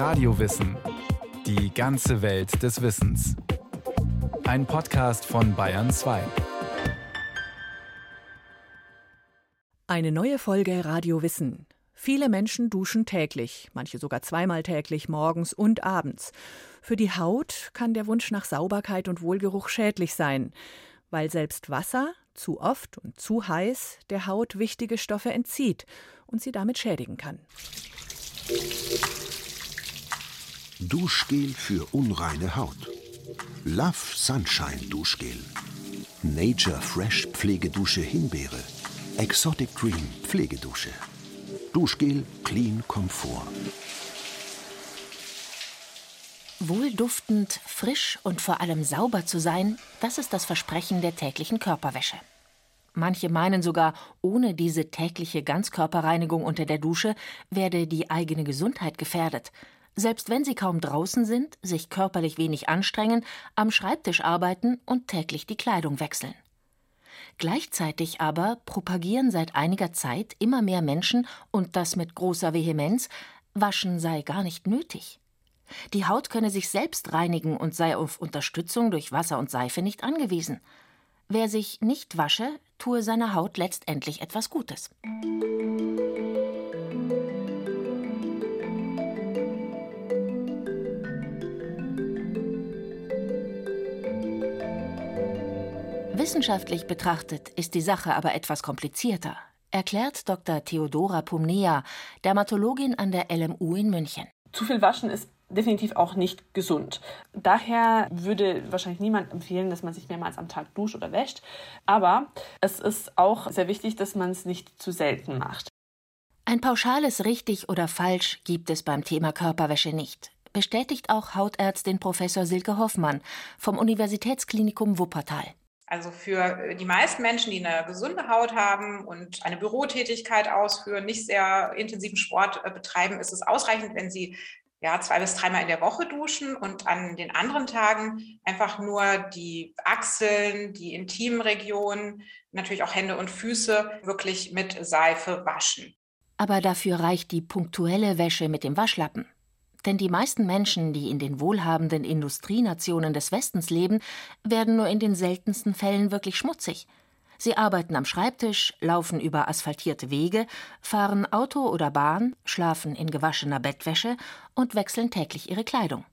Radiowissen. Die ganze Welt des Wissens. Ein Podcast von Bayern 2. Eine neue Folge Radio Wissen. Viele Menschen duschen täglich, manche sogar zweimal täglich, morgens und abends. Für die Haut kann der Wunsch nach Sauberkeit und Wohlgeruch schädlich sein, weil selbst Wasser zu oft und zu heiß der Haut wichtige Stoffe entzieht und sie damit schädigen kann. Duschgel für unreine Haut. Love Sunshine Duschgel. Nature Fresh Pflegedusche Himbeere. Exotic Cream Pflegedusche. Duschgel Clean Komfort. Wohlduftend, frisch und vor allem sauber zu sein, das ist das Versprechen der täglichen Körperwäsche. Manche meinen sogar, ohne diese tägliche Ganzkörperreinigung unter der Dusche werde die eigene Gesundheit gefährdet. Selbst wenn sie kaum draußen sind, sich körperlich wenig anstrengen, am Schreibtisch arbeiten und täglich die Kleidung wechseln. Gleichzeitig aber propagieren seit einiger Zeit immer mehr Menschen, und das mit großer Vehemenz, Waschen sei gar nicht nötig. Die Haut könne sich selbst reinigen und sei auf Unterstützung durch Wasser und Seife nicht angewiesen. Wer sich nicht wasche, tue seiner Haut letztendlich etwas Gutes. Wissenschaftlich betrachtet ist die Sache aber etwas komplizierter, erklärt Dr. Theodora Pumnea, Dermatologin an der LMU in München. Zu viel Waschen ist definitiv auch nicht gesund. Daher würde wahrscheinlich niemand empfehlen, dass man sich mehrmals am Tag duscht oder wäscht. Aber es ist auch sehr wichtig, dass man es nicht zu selten macht. Ein pauschales richtig oder falsch gibt es beim Thema Körperwäsche nicht. Bestätigt auch Hautärztin Professor Silke Hoffmann vom Universitätsklinikum Wuppertal. Also für die meisten Menschen, die eine gesunde Haut haben und eine Bürotätigkeit ausführen, nicht sehr intensiven Sport äh, betreiben, ist es ausreichend, wenn sie ja, zwei bis dreimal in der Woche duschen und an den anderen Tagen einfach nur die Achseln, die intimen Regionen, natürlich auch Hände und Füße wirklich mit Seife waschen. Aber dafür reicht die punktuelle Wäsche mit dem Waschlappen. Denn die meisten Menschen, die in den wohlhabenden Industrienationen des Westens leben, werden nur in den seltensten Fällen wirklich schmutzig. Sie arbeiten am Schreibtisch, laufen über asphaltierte Wege, fahren Auto oder Bahn, schlafen in gewaschener Bettwäsche und wechseln täglich ihre Kleidung.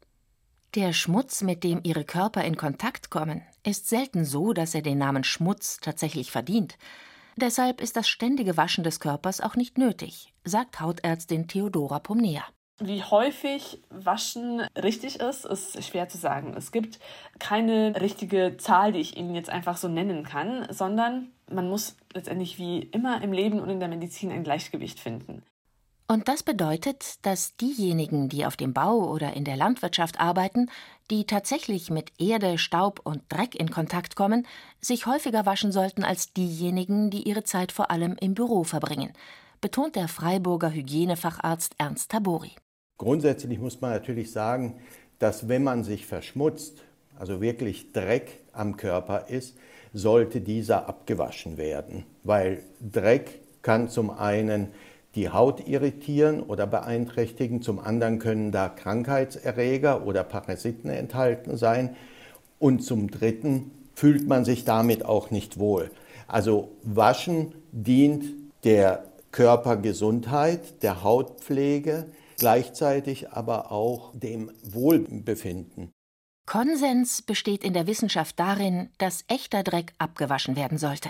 Der Schmutz, mit dem ihre Körper in Kontakt kommen, ist selten so, dass er den Namen Schmutz tatsächlich verdient. Deshalb ist das ständige Waschen des Körpers auch nicht nötig, sagt Hautärztin Theodora Pomnea. Wie häufig Waschen richtig ist, ist schwer zu sagen. Es gibt keine richtige Zahl, die ich Ihnen jetzt einfach so nennen kann, sondern man muss letztendlich wie immer im Leben und in der Medizin ein Gleichgewicht finden. Und das bedeutet, dass diejenigen, die auf dem Bau oder in der Landwirtschaft arbeiten, die tatsächlich mit Erde, Staub und Dreck in Kontakt kommen, sich häufiger waschen sollten als diejenigen, die ihre Zeit vor allem im Büro verbringen, betont der Freiburger Hygienefacharzt Ernst Tabori. Grundsätzlich muss man natürlich sagen, dass wenn man sich verschmutzt, also wirklich Dreck am Körper ist, sollte dieser abgewaschen werden, weil Dreck kann zum einen die Haut irritieren oder beeinträchtigen, zum anderen können da Krankheitserreger oder Parasiten enthalten sein und zum dritten fühlt man sich damit auch nicht wohl. Also Waschen dient der Körpergesundheit, der Hautpflege, gleichzeitig aber auch dem Wohlbefinden. Konsens besteht in der Wissenschaft darin, dass echter Dreck abgewaschen werden sollte.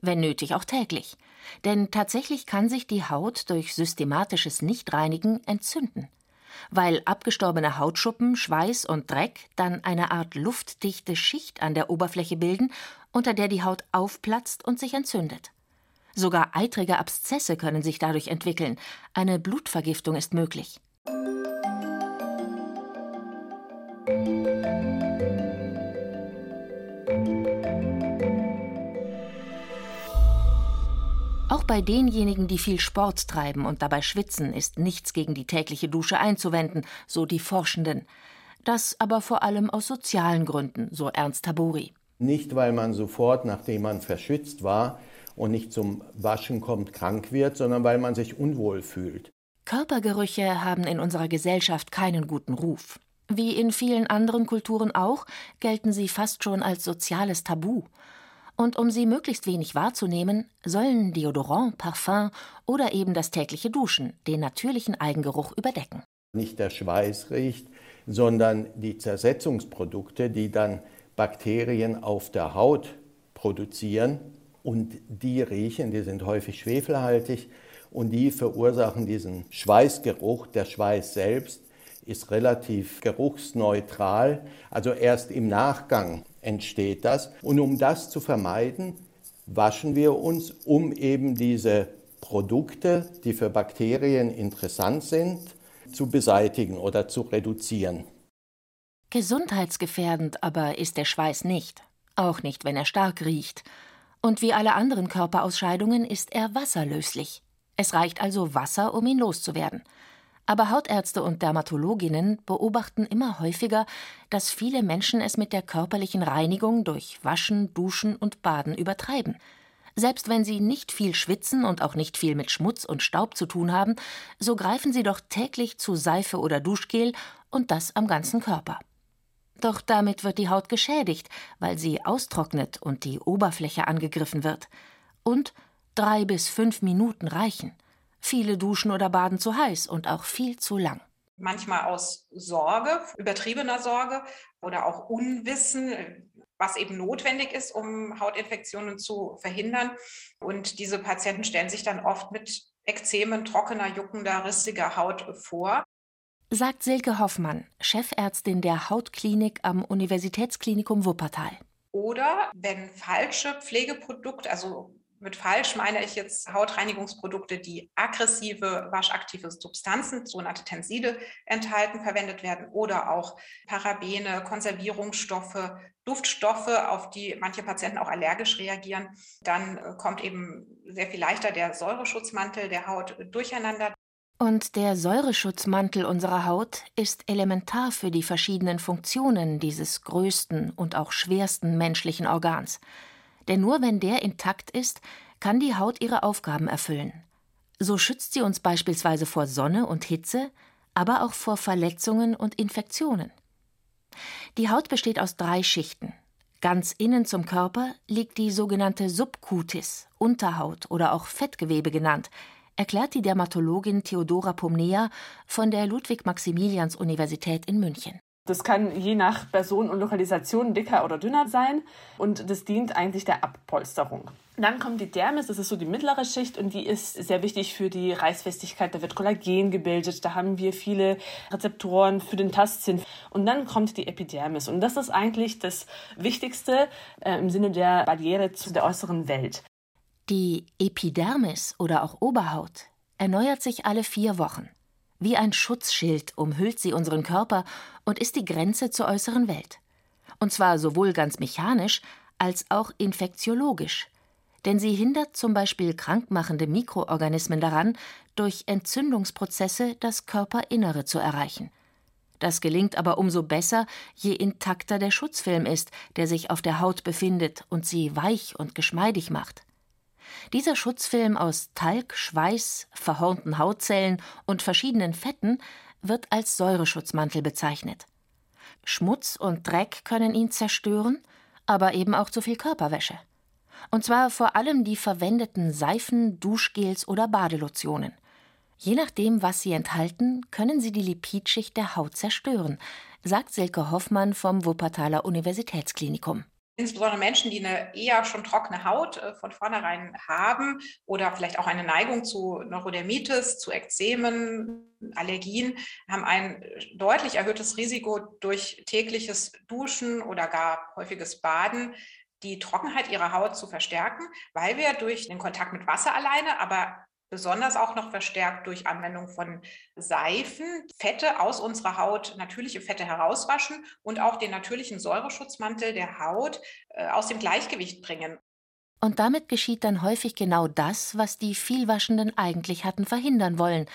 Wenn nötig auch täglich. Denn tatsächlich kann sich die Haut durch systematisches Nichtreinigen entzünden. Weil abgestorbene Hautschuppen, Schweiß und Dreck dann eine Art luftdichte Schicht an der Oberfläche bilden, unter der die Haut aufplatzt und sich entzündet. Sogar eitrige Abszesse können sich dadurch entwickeln. Eine Blutvergiftung ist möglich. Auch bei denjenigen, die viel Sport treiben und dabei schwitzen, ist nichts gegen die tägliche Dusche einzuwenden, so die Forschenden. Das aber vor allem aus sozialen Gründen, so Ernst Tabori. Nicht, weil man sofort, nachdem man verschwitzt war, und nicht zum Waschen kommt, krank wird, sondern weil man sich unwohl fühlt. Körpergerüche haben in unserer Gesellschaft keinen guten Ruf. Wie in vielen anderen Kulturen auch, gelten sie fast schon als soziales Tabu. Und um sie möglichst wenig wahrzunehmen, sollen Deodorant, Parfum oder eben das tägliche Duschen den natürlichen Eigengeruch überdecken. Nicht der Schweiß riecht, sondern die Zersetzungsprodukte, die dann Bakterien auf der Haut produzieren und die riechen, die sind häufig schwefelhaltig und die verursachen diesen Schweißgeruch. Der Schweiß selbst ist relativ geruchsneutral, also erst im Nachgang entsteht das. Und um das zu vermeiden, waschen wir uns, um eben diese Produkte, die für Bakterien interessant sind, zu beseitigen oder zu reduzieren. Gesundheitsgefährdend aber ist der Schweiß nicht, auch nicht, wenn er stark riecht. Und wie alle anderen Körperausscheidungen ist er wasserlöslich. Es reicht also Wasser, um ihn loszuwerden. Aber Hautärzte und Dermatologinnen beobachten immer häufiger, dass viele Menschen es mit der körperlichen Reinigung durch Waschen, Duschen und Baden übertreiben. Selbst wenn sie nicht viel schwitzen und auch nicht viel mit Schmutz und Staub zu tun haben, so greifen sie doch täglich zu Seife oder Duschgel und das am ganzen Körper. Doch damit wird die Haut geschädigt, weil sie austrocknet und die Oberfläche angegriffen wird. Und drei bis fünf Minuten reichen. Viele duschen oder baden zu heiß und auch viel zu lang. Manchmal aus Sorge, übertriebener Sorge oder auch Unwissen, was eben notwendig ist, um Hautinfektionen zu verhindern. Und diese Patienten stellen sich dann oft mit Ekzemen, trockener, juckender, rissiger Haut vor. Sagt Silke Hoffmann, Chefärztin der Hautklinik am Universitätsklinikum Wuppertal. Oder wenn falsche Pflegeprodukte, also mit falsch meine ich jetzt Hautreinigungsprodukte, die aggressive waschaktive Substanzen, sogenannte Tenside, enthalten, verwendet werden oder auch Parabene, Konservierungsstoffe, Duftstoffe, auf die manche Patienten auch allergisch reagieren. Dann äh, kommt eben sehr viel leichter der Säureschutzmantel der Haut durcheinander. Und der Säureschutzmantel unserer Haut ist elementar für die verschiedenen Funktionen dieses größten und auch schwersten menschlichen Organs. Denn nur wenn der intakt ist, kann die Haut ihre Aufgaben erfüllen. So schützt sie uns beispielsweise vor Sonne und Hitze, aber auch vor Verletzungen und Infektionen. Die Haut besteht aus drei Schichten. Ganz innen zum Körper liegt die sogenannte Subcutis, Unterhaut oder auch Fettgewebe genannt, erklärt die Dermatologin Theodora Pomnea von der Ludwig-Maximilians-Universität in München. Das kann je nach Person und Lokalisation dicker oder dünner sein und das dient eigentlich der Abpolsterung. Dann kommt die Dermis, das ist so die mittlere Schicht und die ist sehr wichtig für die Reißfestigkeit. Da wird Kollagen gebildet, da haben wir viele Rezeptoren für den Tastsinn. Und dann kommt die Epidermis und das ist eigentlich das Wichtigste äh, im Sinne der Barriere zu der äußeren Welt. Die Epidermis oder auch Oberhaut erneuert sich alle vier Wochen. Wie ein Schutzschild umhüllt sie unseren Körper und ist die Grenze zur äußeren Welt. Und zwar sowohl ganz mechanisch als auch infektiologisch. Denn sie hindert zum Beispiel krankmachende Mikroorganismen daran, durch Entzündungsprozesse das Körperinnere zu erreichen. Das gelingt aber umso besser, je intakter der Schutzfilm ist, der sich auf der Haut befindet und sie weich und geschmeidig macht. Dieser Schutzfilm aus Talg, Schweiß, verhornten Hautzellen und verschiedenen Fetten wird als Säureschutzmantel bezeichnet. Schmutz und Dreck können ihn zerstören, aber eben auch zu viel Körperwäsche. Und zwar vor allem die verwendeten Seifen, Duschgels oder Badelotionen. Je nachdem, was sie enthalten, können sie die Lipidschicht der Haut zerstören, sagt Silke Hoffmann vom Wuppertaler Universitätsklinikum. Insbesondere Menschen, die eine eher schon trockene Haut äh, von vornherein haben oder vielleicht auch eine Neigung zu Neurodermitis, zu Ekzemen, Allergien, haben ein deutlich erhöhtes Risiko durch tägliches Duschen oder gar häufiges Baden die Trockenheit ihrer Haut zu verstärken, weil wir durch den Kontakt mit Wasser alleine, aber besonders auch noch verstärkt durch Anwendung von Seifen, Fette aus unserer Haut, natürliche Fette herauswaschen und auch den natürlichen Säureschutzmantel der Haut äh, aus dem Gleichgewicht bringen. Und damit geschieht dann häufig genau das, was die Vielwaschenden eigentlich hatten verhindern wollen.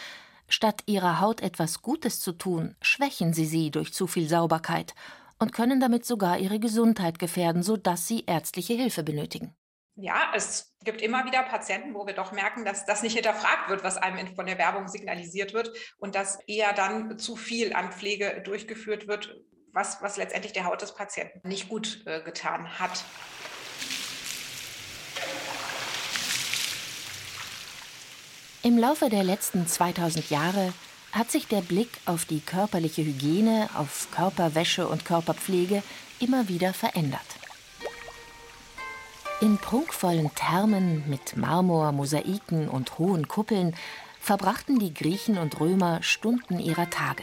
Statt ihrer Haut etwas Gutes zu tun, schwächen sie sie durch zu viel Sauberkeit und können damit sogar ihre Gesundheit gefährden, sodass sie ärztliche Hilfe benötigen. Ja, es gibt immer wieder Patienten, wo wir doch merken, dass das nicht hinterfragt wird, was einem von der Werbung signalisiert wird und dass eher dann zu viel an Pflege durchgeführt wird, was, was letztendlich der Haut des Patienten nicht gut äh, getan hat. Im Laufe der letzten 2000 Jahre hat sich der Blick auf die körperliche Hygiene, auf Körperwäsche und Körperpflege immer wieder verändert. In prunkvollen Thermen mit Marmor, Mosaiken und hohen Kuppeln verbrachten die Griechen und Römer Stunden ihrer Tage.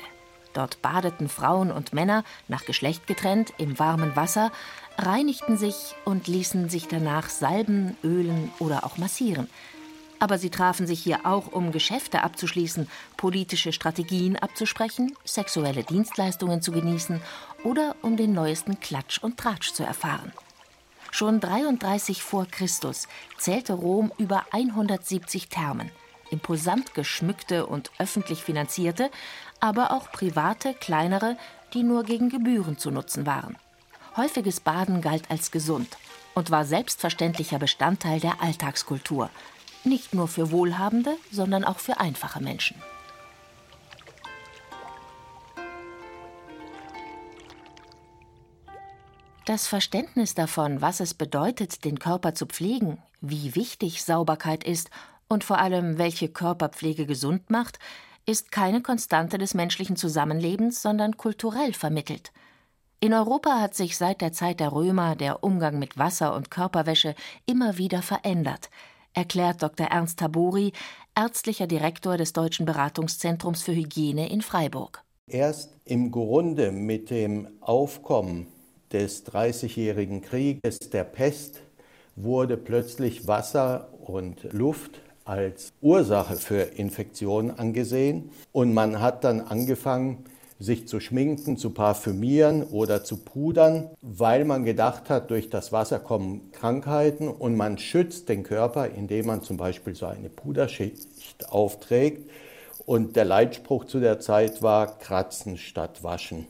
Dort badeten Frauen und Männer, nach Geschlecht getrennt, im warmen Wasser, reinigten sich und ließen sich danach salben, ölen oder auch massieren. Aber sie trafen sich hier auch, um Geschäfte abzuschließen, politische Strategien abzusprechen, sexuelle Dienstleistungen zu genießen oder um den neuesten Klatsch und Tratsch zu erfahren. Schon 33 vor Christus zählte Rom über 170 Thermen, imposant geschmückte und öffentlich finanzierte, aber auch private, kleinere, die nur gegen Gebühren zu nutzen waren. Häufiges Baden galt als gesund und war selbstverständlicher Bestandteil der Alltagskultur, nicht nur für Wohlhabende, sondern auch für einfache Menschen. Das Verständnis davon, was es bedeutet, den Körper zu pflegen, wie wichtig Sauberkeit ist und vor allem welche Körperpflege gesund macht, ist keine Konstante des menschlichen Zusammenlebens, sondern kulturell vermittelt. In Europa hat sich seit der Zeit der Römer der Umgang mit Wasser und Körperwäsche immer wieder verändert, erklärt Dr. Ernst Tabori, ärztlicher Direktor des Deutschen Beratungszentrums für Hygiene in Freiburg. Erst im Grunde mit dem Aufkommen des Dreißigjährigen Krieges, der Pest, wurde plötzlich Wasser und Luft als Ursache für Infektionen angesehen. Und man hat dann angefangen, sich zu schminken, zu parfümieren oder zu pudern, weil man gedacht hat, durch das Wasser kommen Krankheiten und man schützt den Körper, indem man zum Beispiel so eine Puderschicht aufträgt. Und der Leitspruch zu der Zeit war Kratzen statt Waschen.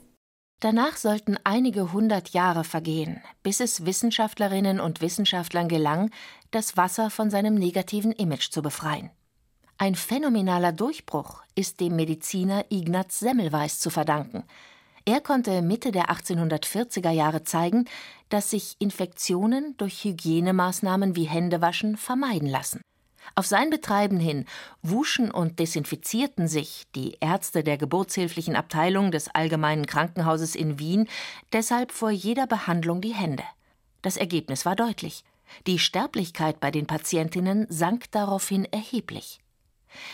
Danach sollten einige hundert Jahre vergehen, bis es Wissenschaftlerinnen und Wissenschaftlern gelang, das Wasser von seinem negativen Image zu befreien. Ein phänomenaler Durchbruch ist dem Mediziner Ignaz Semmelweis zu verdanken. Er konnte Mitte der 1840er Jahre zeigen, dass sich Infektionen durch Hygienemaßnahmen wie Händewaschen vermeiden lassen. Auf sein Betreiben hin wuschen und desinfizierten sich die Ärzte der geburtshilflichen Abteilung des Allgemeinen Krankenhauses in Wien deshalb vor jeder Behandlung die Hände. Das Ergebnis war deutlich. Die Sterblichkeit bei den Patientinnen sank daraufhin erheblich.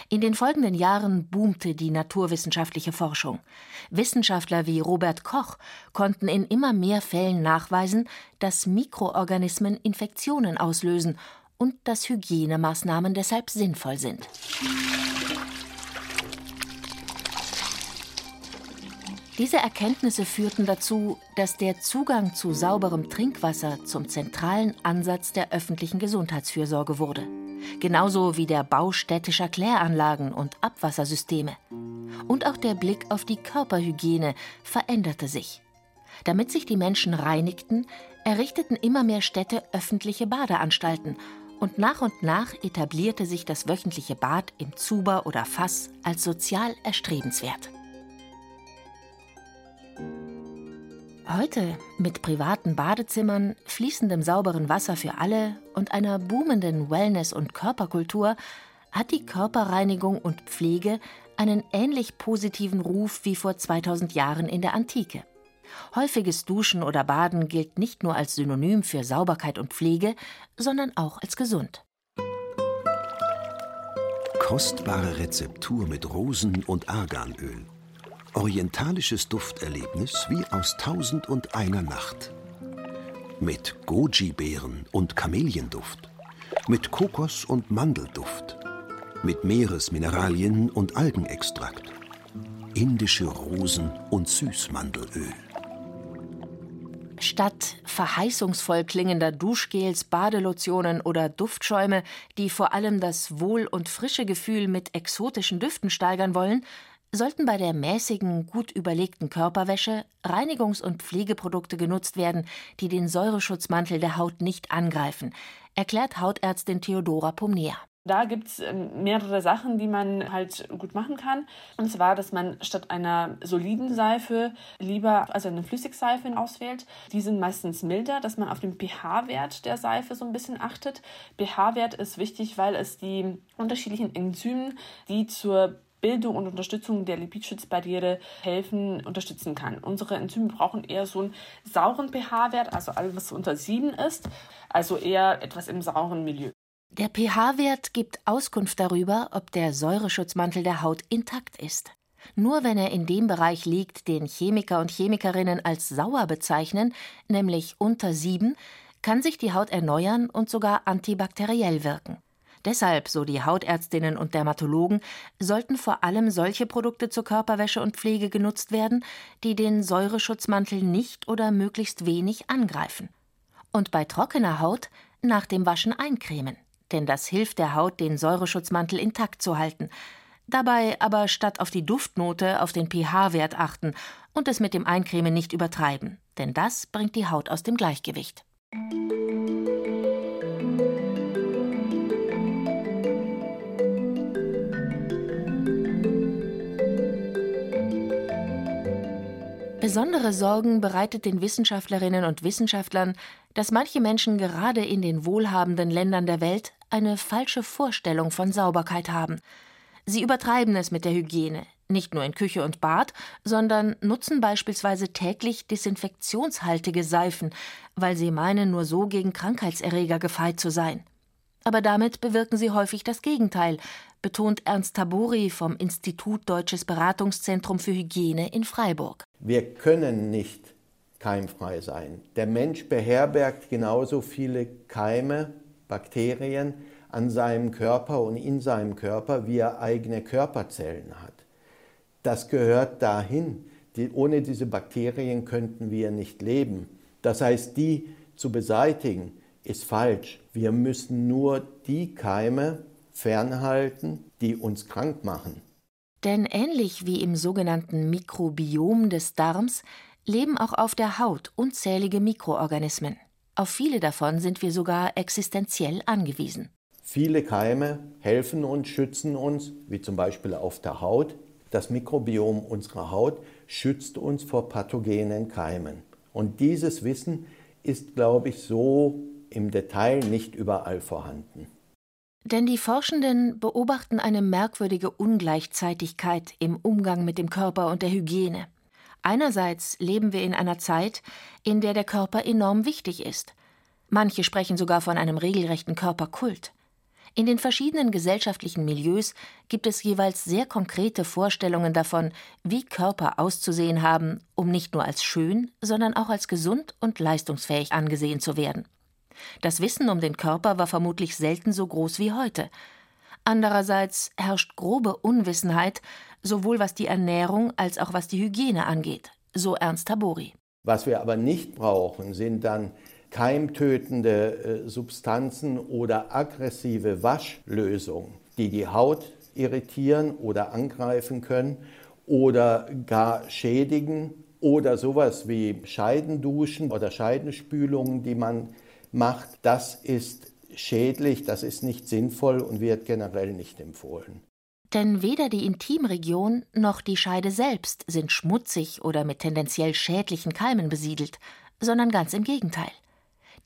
In den folgenden Jahren boomte die naturwissenschaftliche Forschung. Wissenschaftler wie Robert Koch konnten in immer mehr Fällen nachweisen, dass Mikroorganismen Infektionen auslösen und dass Hygienemaßnahmen deshalb sinnvoll sind. Diese Erkenntnisse führten dazu, dass der Zugang zu sauberem Trinkwasser zum zentralen Ansatz der öffentlichen Gesundheitsfürsorge wurde. Genauso wie der Bau städtischer Kläranlagen und Abwassersysteme. Und auch der Blick auf die Körperhygiene veränderte sich. Damit sich die Menschen reinigten, errichteten immer mehr Städte öffentliche Badeanstalten und nach und nach etablierte sich das wöchentliche Bad im Zuber oder Fass als sozial erstrebenswert. Heute mit privaten Badezimmern, fließendem sauberen Wasser für alle und einer boomenden Wellness- und Körperkultur hat die Körperreinigung und Pflege einen ähnlich positiven Ruf wie vor 2000 Jahren in der Antike. Häufiges Duschen oder Baden gilt nicht nur als Synonym für Sauberkeit und Pflege, sondern auch als gesund. Kostbare Rezeptur mit Rosen- und Arganöl. Orientalisches Dufterlebnis wie aus Tausend und einer Nacht. Mit Goji-Beeren und Kamelienduft. Mit Kokos- und Mandelduft. Mit Meeresmineralien und Algenextrakt. Indische Rosen- und Süßmandelöl. Statt verheißungsvoll klingender Duschgels, Badelotionen oder Duftschäume, die vor allem das Wohl- und frische Gefühl mit exotischen Düften steigern wollen, sollten bei der mäßigen, gut überlegten Körperwäsche Reinigungs- und Pflegeprodukte genutzt werden, die den Säureschutzmantel der Haut nicht angreifen, erklärt Hautärztin Theodora Pomnea. Da gibt es ähm, mehrere Sachen, die man halt gut machen kann. Und zwar, dass man statt einer soliden Seife lieber also eine Flüssigseife auswählt. Die sind meistens milder, dass man auf den pH-Wert der Seife so ein bisschen achtet. pH-Wert ist wichtig, weil es die unterschiedlichen Enzymen, die zur Bildung und Unterstützung der Lipidschutzbarriere helfen, unterstützen kann. Unsere Enzyme brauchen eher so einen sauren pH-Wert, also alles, was unter 7 ist, also eher etwas im sauren Milieu. Der pH-Wert gibt Auskunft darüber, ob der Säureschutzmantel der Haut intakt ist. Nur wenn er in dem Bereich liegt, den Chemiker und Chemikerinnen als sauer bezeichnen, nämlich unter 7, kann sich die Haut erneuern und sogar antibakteriell wirken. Deshalb, so die Hautärztinnen und Dermatologen, sollten vor allem solche Produkte zur Körperwäsche und Pflege genutzt werden, die den Säureschutzmantel nicht oder möglichst wenig angreifen. Und bei trockener Haut nach dem Waschen eincremen denn das hilft der Haut, den Säureschutzmantel intakt zu halten. Dabei aber statt auf die Duftnote auf den pH-Wert achten und es mit dem Eincremen nicht übertreiben, denn das bringt die Haut aus dem Gleichgewicht. Besondere Sorgen bereitet den Wissenschaftlerinnen und Wissenschaftlern, dass manche Menschen gerade in den wohlhabenden Ländern der Welt eine falsche Vorstellung von Sauberkeit haben. Sie übertreiben es mit der Hygiene, nicht nur in Küche und Bad, sondern nutzen beispielsweise täglich desinfektionshaltige Seifen, weil sie meinen, nur so gegen Krankheitserreger gefeit zu sein. Aber damit bewirken sie häufig das Gegenteil, betont Ernst Tabori vom Institut Deutsches Beratungszentrum für Hygiene in Freiburg. Wir können nicht keimfrei sein. Der Mensch beherbergt genauso viele Keime Bakterien an seinem Körper und in seinem Körper, wie er eigene Körperzellen hat. Das gehört dahin. Die, ohne diese Bakterien könnten wir nicht leben. Das heißt, die zu beseitigen, ist falsch. Wir müssen nur die Keime fernhalten, die uns krank machen. Denn ähnlich wie im sogenannten Mikrobiom des Darms leben auch auf der Haut unzählige Mikroorganismen. Auf viele davon sind wir sogar existenziell angewiesen. Viele Keime helfen uns, schützen uns, wie zum Beispiel auf der Haut. Das Mikrobiom unserer Haut schützt uns vor pathogenen Keimen. Und dieses Wissen ist, glaube ich, so im Detail nicht überall vorhanden. Denn die Forschenden beobachten eine merkwürdige Ungleichzeitigkeit im Umgang mit dem Körper und der Hygiene. Einerseits leben wir in einer Zeit, in der der Körper enorm wichtig ist. Manche sprechen sogar von einem regelrechten Körperkult. In den verschiedenen gesellschaftlichen Milieus gibt es jeweils sehr konkrete Vorstellungen davon, wie Körper auszusehen haben, um nicht nur als schön, sondern auch als gesund und leistungsfähig angesehen zu werden. Das Wissen um den Körper war vermutlich selten so groß wie heute. Andererseits herrscht grobe Unwissenheit, sowohl was die Ernährung als auch was die Hygiene angeht, so Ernst Tabori. Was wir aber nicht brauchen, sind dann keimtötende äh, Substanzen oder aggressive Waschlösungen, die die Haut irritieren oder angreifen können oder gar schädigen oder sowas wie Scheidenduschen oder Scheidenspülungen, die man macht. Das ist schädlich, das ist nicht sinnvoll und wird generell nicht empfohlen. Denn weder die Intimregion noch die Scheide selbst sind schmutzig oder mit tendenziell schädlichen Keimen besiedelt, sondern ganz im Gegenteil.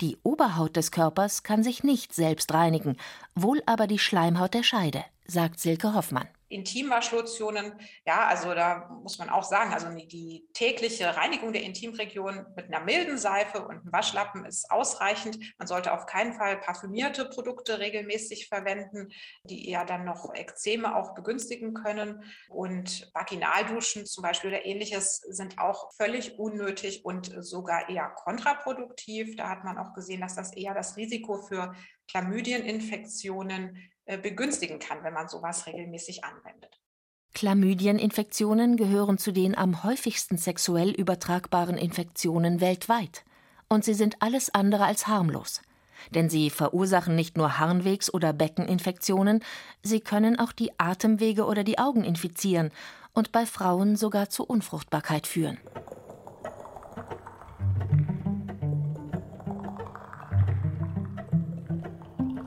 Die Oberhaut des Körpers kann sich nicht selbst reinigen, wohl aber die Schleimhaut der Scheide, sagt Silke Hoffmann. Intimwaschlotionen, ja, also da muss man auch sagen, also die tägliche Reinigung der Intimregion mit einer milden Seife und einem Waschlappen ist ausreichend. Man sollte auf keinen Fall parfümierte Produkte regelmäßig verwenden, die eher dann noch Ekzeme auch begünstigen können. Und Vaginalduschen zum Beispiel oder ähnliches sind auch völlig unnötig und sogar eher kontraproduktiv. Da hat man auch gesehen, dass das eher das Risiko für Chlamydieninfektionen begünstigen kann, wenn man sowas regelmäßig anwendet. Chlamydieninfektionen gehören zu den am häufigsten sexuell übertragbaren Infektionen weltweit. Und sie sind alles andere als harmlos. Denn sie verursachen nicht nur Harnwegs- oder Beckeninfektionen, sie können auch die Atemwege oder die Augen infizieren und bei Frauen sogar zu Unfruchtbarkeit führen.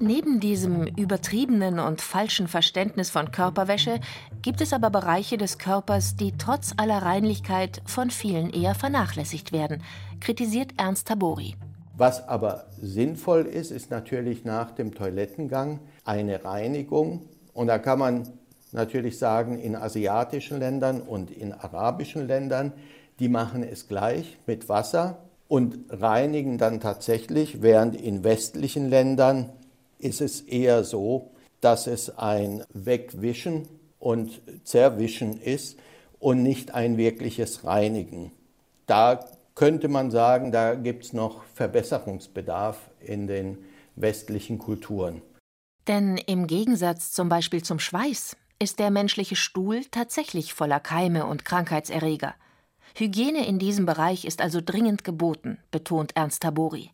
Neben diesem übertriebenen und falschen Verständnis von Körperwäsche gibt es aber Bereiche des Körpers, die trotz aller Reinlichkeit von vielen eher vernachlässigt werden, kritisiert Ernst Tabori. Was aber sinnvoll ist, ist natürlich nach dem Toilettengang eine Reinigung. Und da kann man natürlich sagen, in asiatischen Ländern und in arabischen Ländern, die machen es gleich mit Wasser und reinigen dann tatsächlich, während in westlichen Ländern ist es eher so, dass es ein Wegwischen und Zerwischen ist und nicht ein wirkliches Reinigen. Da könnte man sagen, da gibt es noch Verbesserungsbedarf in den westlichen Kulturen. Denn im Gegensatz zum Beispiel zum Schweiß ist der menschliche Stuhl tatsächlich voller Keime und Krankheitserreger. Hygiene in diesem Bereich ist also dringend geboten, betont Ernst Tabori.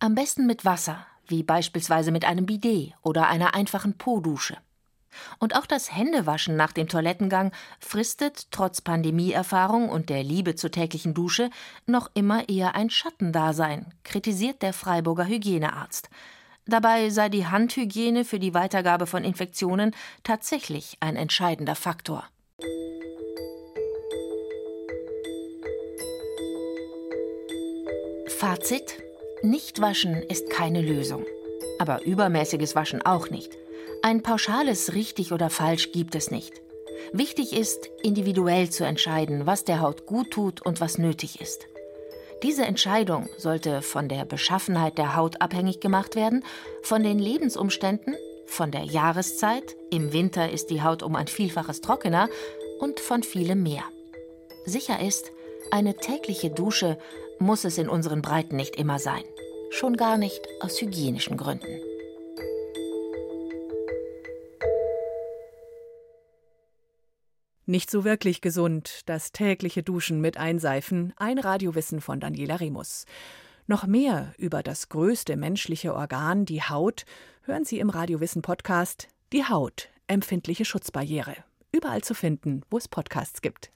Am besten mit Wasser, wie beispielsweise mit einem Bidet oder einer einfachen Po-Dusche. Und auch das Händewaschen nach dem Toilettengang fristet trotz Pandemieerfahrung und der Liebe zur täglichen Dusche noch immer eher ein Schattendasein, kritisiert der Freiburger Hygienearzt. Dabei sei die Handhygiene für die Weitergabe von Infektionen tatsächlich ein entscheidender Faktor. Fazit: Nicht waschen ist keine Lösung. Aber übermäßiges Waschen auch nicht. Ein pauschales richtig oder falsch gibt es nicht. Wichtig ist, individuell zu entscheiden, was der Haut gut tut und was nötig ist. Diese Entscheidung sollte von der Beschaffenheit der Haut abhängig gemacht werden, von den Lebensumständen, von der Jahreszeit, im Winter ist die Haut um ein Vielfaches trockener und von vielem mehr. Sicher ist, eine tägliche Dusche muss es in unseren Breiten nicht immer sein, schon gar nicht aus hygienischen Gründen. Nicht so wirklich gesund, das tägliche Duschen mit Einseifen, ein Radiowissen von Daniela Remus. Noch mehr über das größte menschliche Organ, die Haut, hören Sie im Radiowissen Podcast Die Haut, empfindliche Schutzbarriere. Überall zu finden, wo es Podcasts gibt.